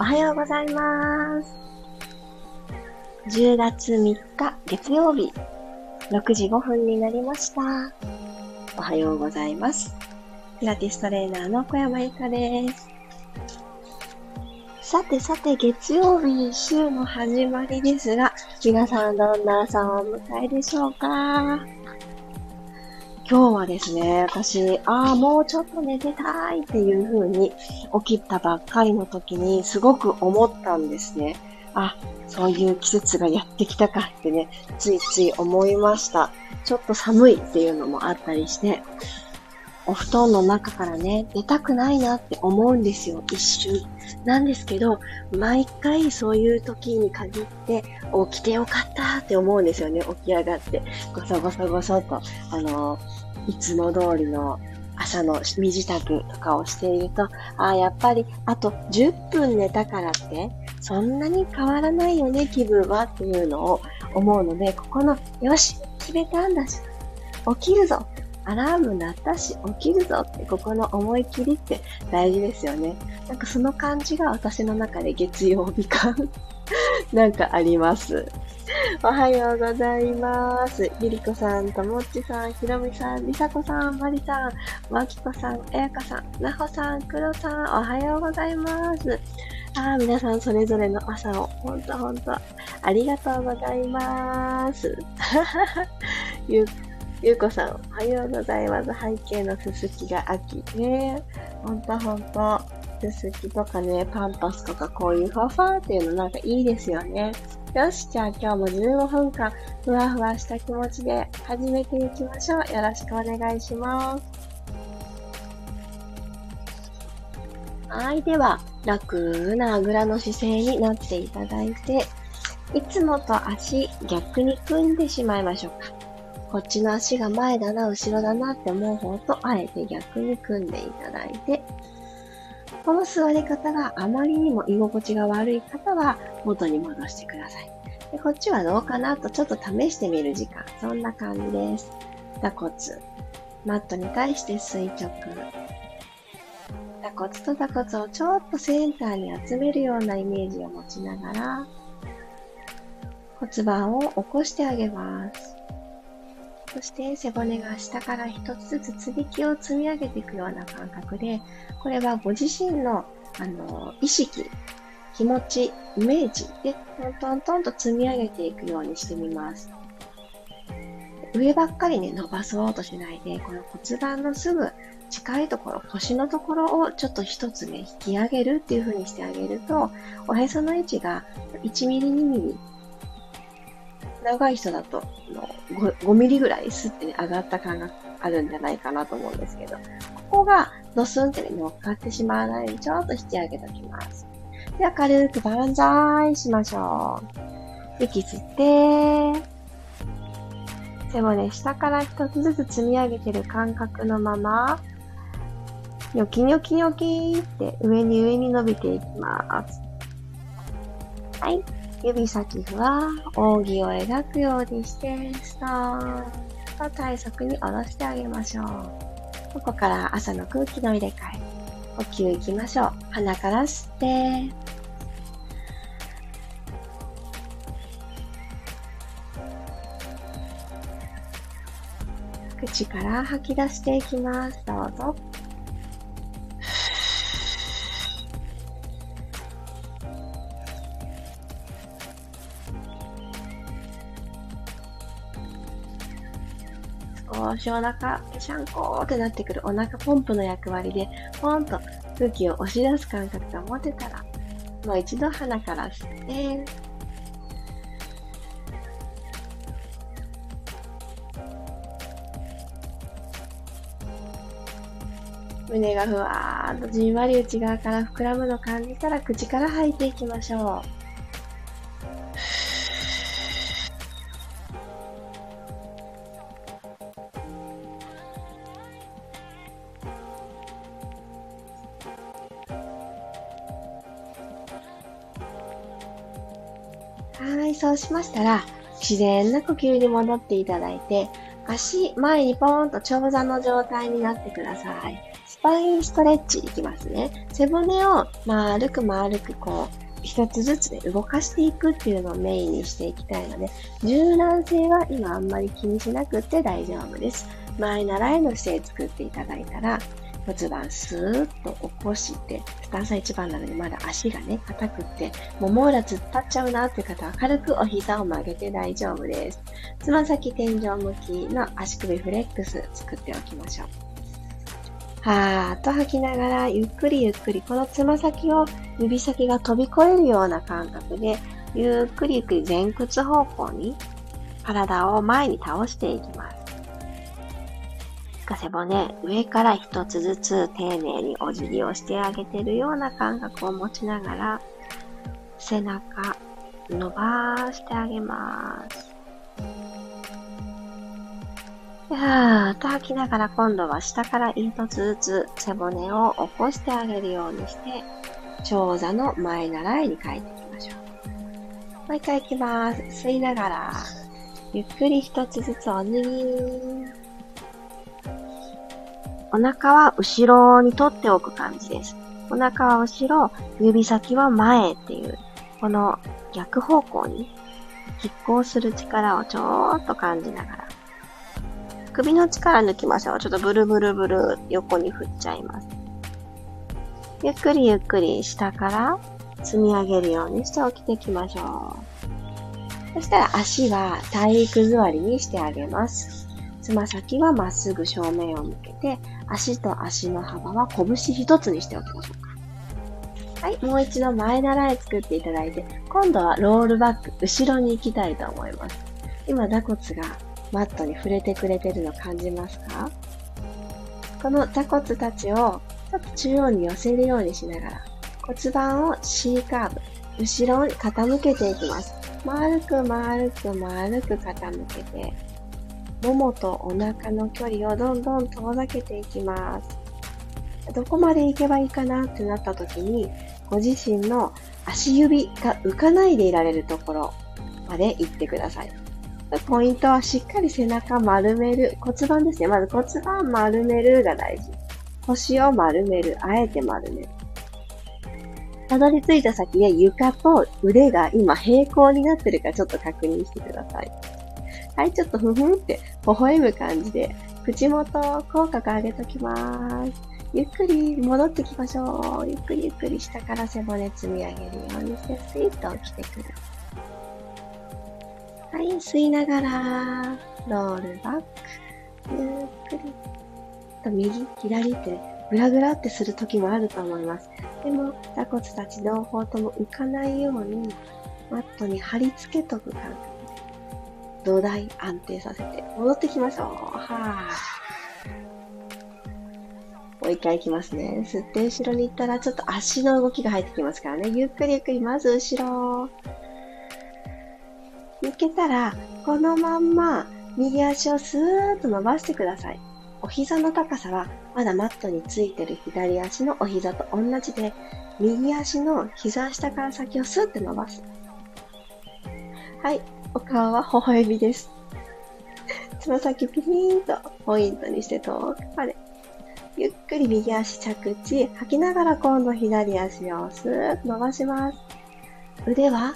おはようございます。10月3日月曜日、6時5分になりました。おはようございます。ピラティストレーナーの小山由かです。さてさて、月曜日、週の始まりですが、皆さんどんな朝をお迎えでしょうか？今日はですね、私、ああ、もうちょっと寝てたいっていう風に起きたばっかりの時にすごく思ったんですね。あ、そういう季節がやってきたかってね、ついつい思いました。ちょっと寒いっていうのもあったりして、お布団の中からね、出たくないなって思うんですよ、一瞬。なんですけど、毎回そういう時に限って、起きてよかったって思うんですよね、起き上がって。ごそごそごそと、あの、いつも通りの朝の身支度とかをしていると、ああ、やっぱりあと10分寝たからって、そんなに変わらないよね、気分はっていうのを思うので、ここの、よし、決めたんだし、起きるぞアラーム鳴ったし、起きるぞって、ここの思い切りって大事ですよね。なんかその感じが私の中で月曜日感 なんかあります。おはようございます。ゆりこさん、ともっちさん、ひろみさん、りさこさん、まりさん、まきこさん、えやかさん、なほさん、くろさん、おはようございます。あ皆さんそれぞれの朝を、ほんとほんと、ありがとうございます。ゆゆうこさん、おはようございます。背景のすすきが秋。ねほんとほんと。すすきとかね、パンパスとかこういうふわふわっていうのなんかいいですよね。よし、じゃあ今日も15分間、ふわふわした気持ちで始めていきましょう。よろしくお願いします。はい。では、楽なあぐらの姿勢になっていただいて、いつもと足逆に組んでしまいましょうか。こっちの足が前だな、後ろだなって思う方と、あえて逆に組んでいただいて、この座り方があまりにも居心地が悪い方は元に戻してください。でこっちはどうかなとちょっと試してみる時間。そんな感じです。打骨。マットに対して垂直。打骨と打骨をちょっとセンターに集めるようなイメージを持ちながら骨盤を起こしてあげます。そして背骨が下から一つずつ積み木を積み上げていくような感覚で、これはご自身のあの意識、気持ち、イメージでトントントンと積み上げていくようにしてみます。上ばっかりね、伸ばそうとしないで、この骨盤のすぐ近いところ、腰のところをちょっと一つね、引き上げるっていう風にしてあげると、おへその位置が1ミリ、2ミリ長い人だと 5, 5ミリぐらいスッてね、上がった感があるんじゃないかなと思うんですけど、ここがドスンってね、乗っかってしまわないようにちょっと引き上げておきます。では軽くバンザーイしましょう。息吸って、背骨下から一つずつ積み上げてる感覚のまま、ニョキニョキニョキって上に上に伸びていきます。はい。指先は扇を描くようにして、ストーンと体側に下ろしてあげましょう。ここから朝の空気の入れ替え。呼吸いきましょう。鼻から吸って、口から吐き出していきます。どうぞ。少しお腹、シャンコーってなってくるお腹ポンプの役割で、ポンと空気を押し出す感覚が持てたら、もう一度鼻から吸って、胸がふわーっとじんわり内側から膨らむのを感じたら口から吐いていきましょう。はい、そうしましたら、自然な呼吸に戻っていただいて、足前にポーンと長座の状態になってください。スパインストレッチいきますね。背骨を丸く丸くこう、一つずつね、動かしていくっていうのをメインにしていきたいので、柔軟性は今あんまり気にしなくて大丈夫です。前習いの姿勢作っていただいたら、骨盤スーッと起こして、スタンサ一番なのでまだ足がね、硬くって、もう網羅突っ立っちゃうなって方は軽くお膝を曲げて大丈夫です。つま先天井向きの足首フレックス作っておきましょう。はーっと吐きながら、ゆっくりゆっくり、このつま先を指先が飛び越えるような感覚で、ゆっくりゆっくり前屈方向に体を前に倒していきます。か背骨、上から一つずつ丁寧にお辞儀をしてあげてるような感覚を持ちながら、背中、伸ばしてあげます。ふーっと吐きながら今度は下から一つずつ背骨を起こしてあげるようにして、長座の前習いに帰っていきましょう。もう一回いきます。吸いながら、ゆっくり一つずつお辞儀。お腹は後ろに取っておく感じです。お腹は後ろ、指先は前っていう、この逆方向に拮抗する力をちょーっと感じながら。首の力抜きましょう。ちょっとブルブルブル横に振っちゃいます。ゆっくりゆっくり下から積み上げるようにして起きていきましょう。そしたら足は体育座りにしてあげます。つま先はまっすぐ正面を向けて、足と足の幅は拳一つにしておきましょうか。はい、もう一度前習い作っていただいて、今度はロールバック、後ろに行きたいと思います。今、座骨がマットに触れてくれてるの感じますか？この座骨たちをちょっと中央に寄せるようにしながら、骨盤を C カーブ、後ろに傾けていきます。丸く丸く丸く傾けて、ももとお腹の距離をどんどん遠ざけていきます。どこまで行けばいいかなってなった時に、ご自身の足指が浮かないでいられるところまで行ってください。ポイントはしっかり背中丸める。骨盤ですね。まず骨盤丸めるが大事。腰を丸める。あえて丸める。たどり着いた先で床と腕が今平行になってるかちょっと確認してください。はい、ちょっとふふんって微笑む感じで、口元口角上げときます。ゆっくり戻ってきましょう。ゆっくりゆっくり下から背骨積み上げるようにして、スイッと起きてくる。はい、吸いながら、ロールバック。ゆっくり。と右、左ってグラグラってする時もあると思います。でも、座骨たち両方とも浮かないように、マットに貼り付けとく感覚。土台安定させて、戻ってきましょう。はぁ。もう一回いきますね。吸って後ろに行ったら、ちょっと足の動きが入ってきますからね。ゆっくりゆっくり、まず後ろ。抜けたら、このまんま、右足をスーッと伸ばしてください。お膝の高さは、まだマットについてる左足のお膝と同じで、右足の膝下から先をスーッと伸ばす。はい。お顔は微笑みです。つま先ピーンとポイントにして遠くまで。ゆっくり右足着地。吐きながら今度左足をスーッと伸ばします。腕は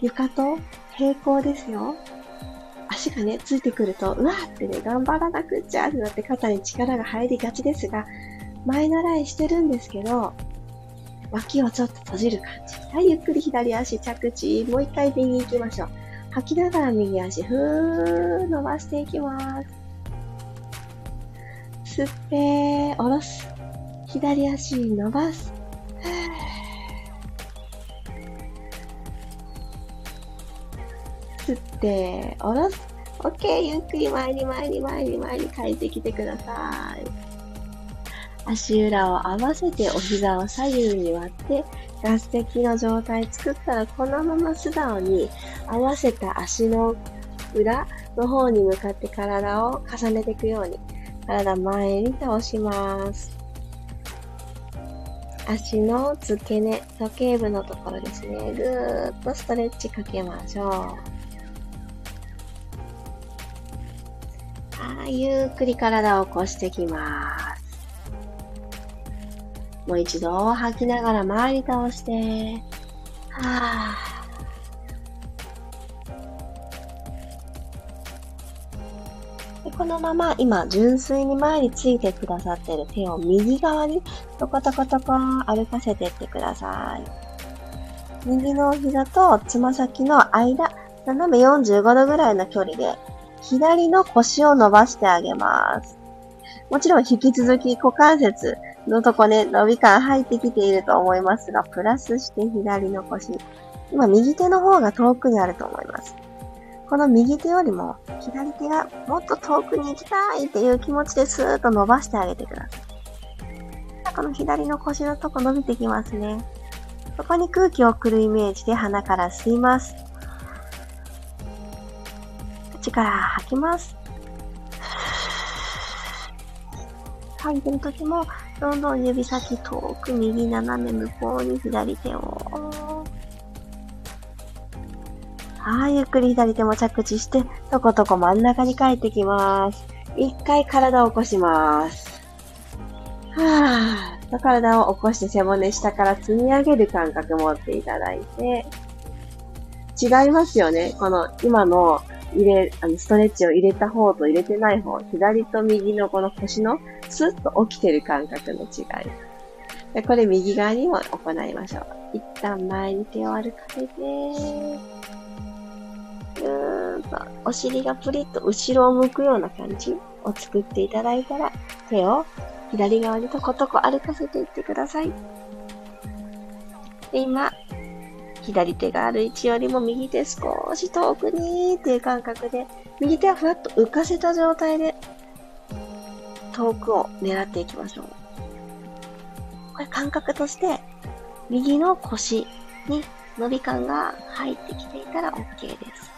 床と平行ですよ。足がね、ついてくると、うわーってね、頑張らなくっちゃってなって肩に力が入りがちですが、前習いしてるんですけど、脇をちょっと閉じる感じ。はい、ゆっくり左足着地。もう一回右行きましょう。吐きながら右足、ふー、伸ばしていきます。吸って、下ろす。左足伸ばす。吸って、下ろす。OK。ゆっくり前に前に前に前に帰ってきてください。足裏を合わせてお膝を左右に割って、ガス的の状態作ったら、このまま素直に合わせた足の裏の方に向かって体を重ねていくように、体前に倒します。足の付け根、時計部のところですね。ぐーっとストレッチかけましょう。はい、ゆっくり体を起こしてきます。もう一度吐きながら回り倒して、はぁ。このまま今純粋に前についてくださってる手を右側にトコトコトコ歩かせてってください。右の膝とつま先の間、斜め45度ぐらいの距離で左の腰を伸ばしてあげます。もちろん引き続き股関節のとこね、伸び感入ってきていると思いますが、プラスして左の腰。今右手の方が遠くにあると思います。この右手よりも左手がもっと遠くに行きたいっていう気持ちでスーッと伸ばしてあげてください。この左の腰のとこ伸びてきますね。そこに空気を送るイメージで鼻から吸います。口から吐きます。吐いてる時も、どんどん指先遠く右斜め向こうに左手をはい、ゆっくり左手も着地して、とことこ真ん中に帰ってきます。一回体を起こします。はぁ、体を起こして背骨下から積み上げる感覚持っていただいて、違いますよね。この今の入れ、あの、ストレッチを入れた方と入れてない方、左と右のこの腰のスッと起きてる感覚の違い。でこれ右側にも行いましょう。一旦前に手を歩かせて、ーん、お尻がプリッと後ろを向くような感じを作っていただいたら、手を左側にとことこ歩かせていってください。で、今、左手がある位置よりも右手少し遠くにっていう感覚で、右手はふわっと浮かせた状態で、遠くを狙っていきましょう。これ感覚として、右の腰に伸び感が入ってきていたら OK です。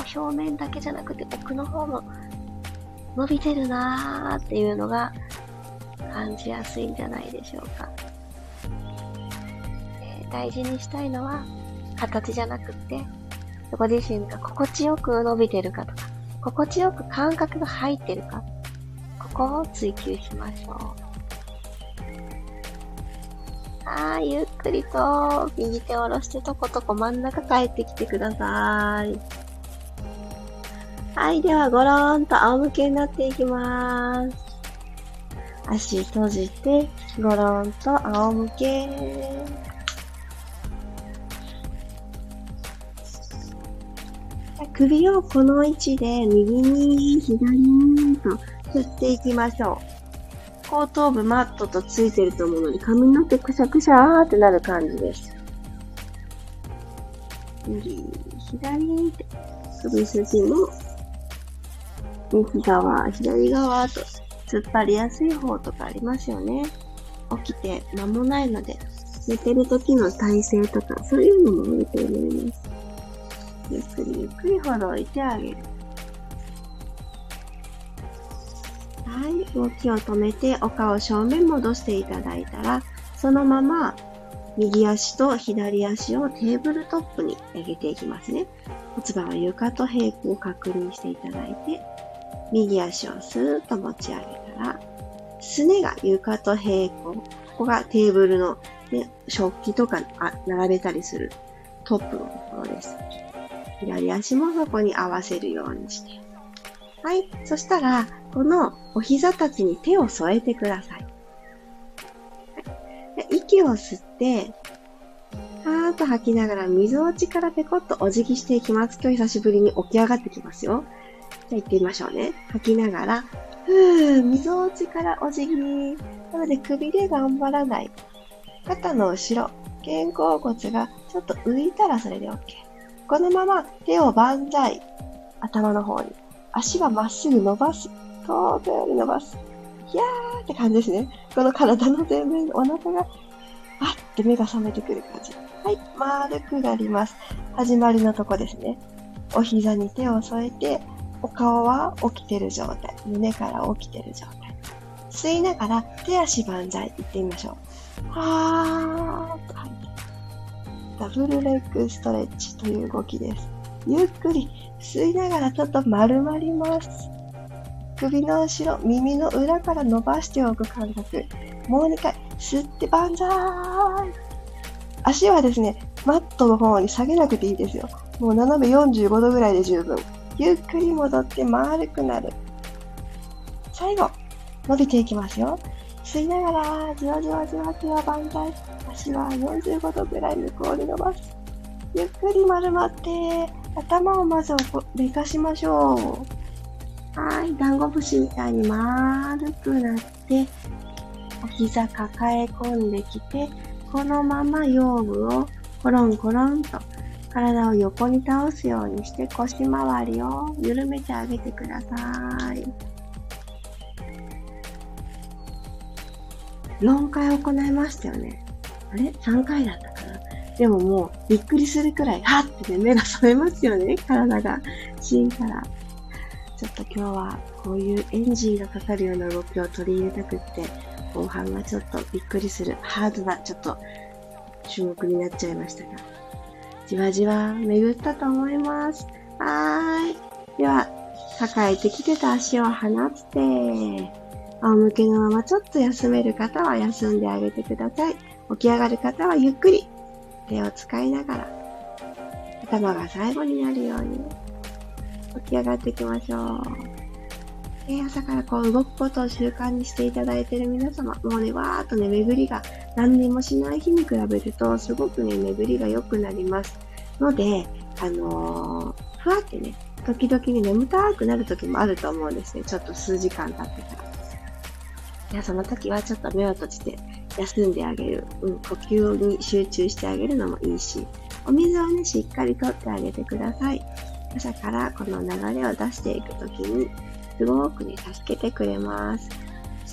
表面だけじゃなくて奥の方も伸びてるなーっていうのが感じやすいんじゃないでしょうか。えー、大事にしたいのは形じゃなくて、ご自身が心地よく伸びてるかとか、心地よく感覚が入ってるか、ここを追求しましょう。はい、ゆっくりと右手を下ろしてとことこ真ん中帰ってきてください。はい、ではごろーんと仰向けになっていきます。足閉じて、ごろんと仰向け。首をこの位置で右に左にと振っていきましょう。後頭部マットとついてると思うので髪の毛くしゃくしゃーってなる感じです。右、左って首筋も右側、左側と突っ張りやすい方とかありますよね。起きて間もないので、寝てる時の体勢とか、そういうのもいいと思います。ゆっくりゆっくりほどいてあげる。はい、動きを止めてお顔正面戻していただいたら、そのまま右足と左足をテーブルトップに上げていきますね。骨盤は床と平行を確認していただいて、右足をスーッと持ち上げたら、すねが床と平行。ここがテーブルの、ね、食器とか並べたりするトップのところです。左足もそこに合わせるようにして。はい。そしたら、このお膝たちに手を添えてください。はい、息を吸って、はーっと吐きながら水落ちからペコッとお辞儀していきます。今日久しぶりに起き上がってきますよ。じゃあ行ってみましょうね。吐きながら、ふー、溝落ちからお辞儀。なので首で頑張らない。肩の後ろ、肩甲骨がちょっと浮いたらそれで OK。このまま手を万歳。頭の方に。足はまっすぐ伸ばす。遠くより伸ばす。ひゃーって感じですね。この体の前面、お腹が、あって目が覚めてくる感じ。はい、丸くなります。始まりのとこですね。お膝に手を添えて、お顔は起きてる状態。胸から起きてる状態。吸いながら手足万歳いってみましょう。はーっと吐いて。ダブルレッグストレッチという動きです。ゆっくり吸いながらちょっと丸まります。首の後ろ、耳の裏から伸ばしておく感覚。もう2回、吸って万歳足はですね、マットの方に下げなくていいですよ。もう斜め45度ぐらいで十分。ゆっくり戻って丸くなる。最後、伸びていきますよ。吸いながら、じわじわじわじわ万歳。足は45度ぐらい向こうに伸ばす。ゆっくり丸まって、頭をまず寝かしましょう。はい、ダンゴ節みたいに丸くなって、お膝抱え込んできて、このまま腰部をコロンコロンと体を横に倒すようにして腰回りを緩めてあげてください。4回行いましたよね。あれ ?3 回だったかなでももうびっくりするくらい、はってね、目が覚めますよね。体が。芯から。ちょっと今日はこういうエンジンがかかるような動きを取り入れたくって、後半がちょっとびっくりする、ハードな、ちょっと種目になっちゃいましたが、じわじわ巡ったと思います。はーい。では、抱えてきてた足を離して、仰向けのままちょっと休める方は休んであげてください。起き上がる方はゆっくり手を使いながら頭が最後になるように起き上がっていきましょう。で朝からこう動くことを習慣にしていただいている皆様、もうね、わーっとね、巡りが何にもしない日に比べると、すごくね、巡りが良くなります。ので、あのー、ふわってね、時々に眠たくなる時もあると思うんですね。ちょっと数時間経ってから。いや、その時はちょっと目を閉じて休んであげる。うん、呼吸に集中してあげるのもいいし、お水をね、しっかりとってあげてください。朝からこの流れを出していくときに、すごくね、助けてくれます。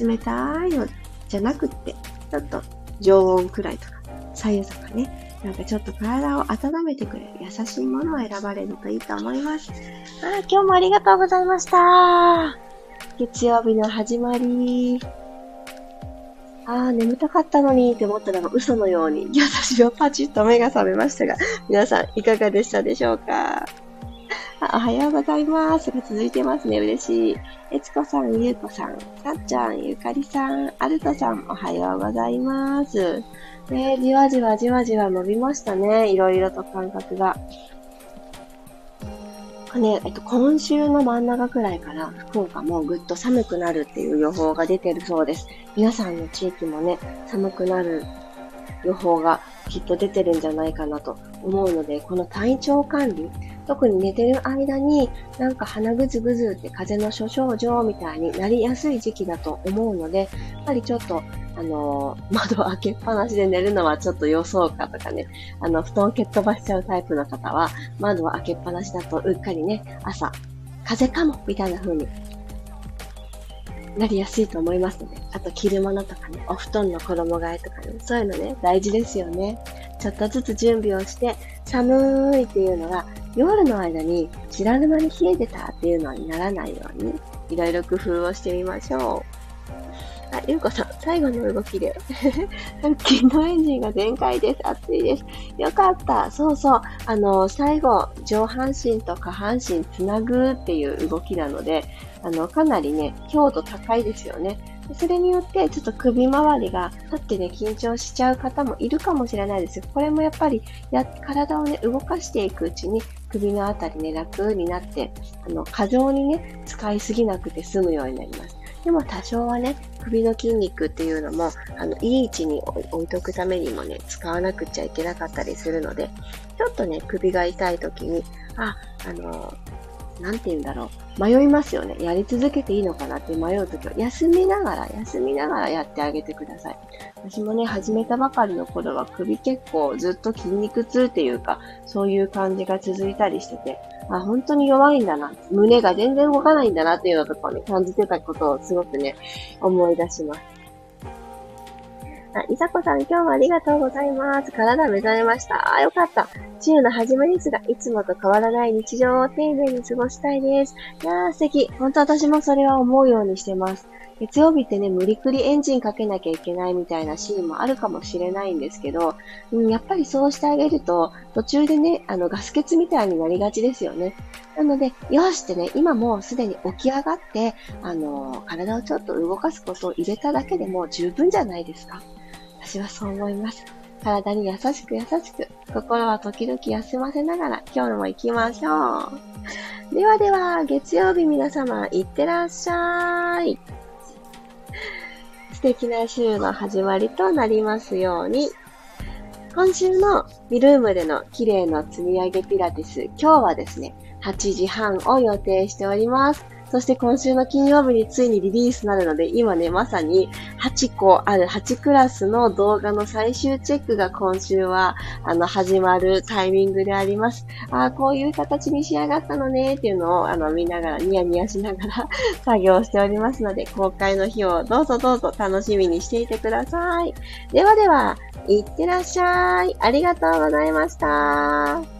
冷たいのじゃなくって、ちょっと常温くらいとか、左右とかね、なんかちょっと体を温めてくれる優しいものを選ばれるといいと思います。あ今日もありがとうございました。月曜日の始まり。ああ、眠たかったのにって思ったのが嘘のように、私はパチッと目が覚めましたが、皆さんいかがでしたでしょうか？おはようございます。が続いてますね。嬉しい。えつこさん、ゆうこさん、さっちゃん、ゆかりさん、あるとさん、おはようございます。ねじわじわじわじわ伸びましたね。いろいろと感覚が。ね、えっと、今週の真ん中くらいから福岡もぐっと寒くなるっていう予報が出てるそうです。皆さんの地域もね、寒くなる予報がきっと出てるんじゃないかなと思うので、この体調管理、特に寝てる間になんか鼻ぐずぐずって風邪の諸症状みたいになりやすい時期だと思うので、やっぱりちょっとあのー、窓開けっぱなしで寝るのはちょっと予想かとかね、あの、布団蹴っ飛ばしちゃうタイプの方は、窓を開けっぱなしだとうっかりね、朝、風邪かもみたいな風になりやすいと思いますので、あと着るものとかね、お布団の衣替えとかね、そういうのね、大事ですよね。ちょっとずつ準備をして、寒いっていうのが、夜の間に知らぬ間に冷えてたっていうのにならないように、いろいろ工夫をしてみましょう。あ、ゆうこさん、最後の動きで。腹筋のエンジンが全開です。熱いです。よかった。そうそう。あの、最後、上半身と下半身つなぐっていう動きなので、あの、かなりね、強度高いですよね。それによって、ちょっと首周りが、立ってね、緊張しちゃう方もいるかもしれないです。これもやっぱり、や、体をね、動かしていくうちに、首のあたりね、楽になって、あの、過剰にね、使いすぎなくて済むようになります。でも多少はね、首の筋肉っていうのも、あの、いい位置に置いとくためにもね、使わなくちゃいけなかったりするので、ちょっとね、首が痛い時に、あ、あの、なんて言うんだろう。迷いますよね。やり続けていいのかなって迷うときは、休みながら、休みながらやってあげてください。私もね、始めたばかりの頃は首結構ずっと筋肉痛っていうか、そういう感じが続いたりしてて、あ、本当に弱いんだな。胸が全然動かないんだなっていうのとかね、感じてたことをすごくね、思い出します。あ、いさこさん、今日もありがとうございます。体目覚めました。あ、よかった。週の始まりですが、いつもと変わらない日常を丁寧に過ごしたいです。いやー、素敵。本当私もそれは思うようにしてます。月曜日ってね、無理くりエンジンかけなきゃいけないみたいなシーンもあるかもしれないんですけど、うん、やっぱりそうしてあげると、途中でね、あの、ガス欠みたいになりがちですよね。なので、よしってね、今もうすでに起き上がって、あの、体をちょっと動かすことを入れただけでも十分じゃないですか。私はそう思います。体に優しく優しく、心は時々休ませながら今日も行きましょう。ではでは、月曜日皆様、いってらっしゃい。素敵な週の始まりとなりますように。今週のビルームでの綺麗な積み上げピラティス、今日はですね、8時半を予定しております。そして今週の金曜日についにリリースなるので、今ね、まさに8個ある8クラスの動画の最終チェックが今週は、あの、始まるタイミングであります。ああ、こういう形に仕上がったのね、っていうのを、あの、見ながら、ニヤニヤしながら 作業しておりますので、公開の日をどうぞどうぞ楽しみにしていてください。ではでは、いってらっしゃい。ありがとうございました。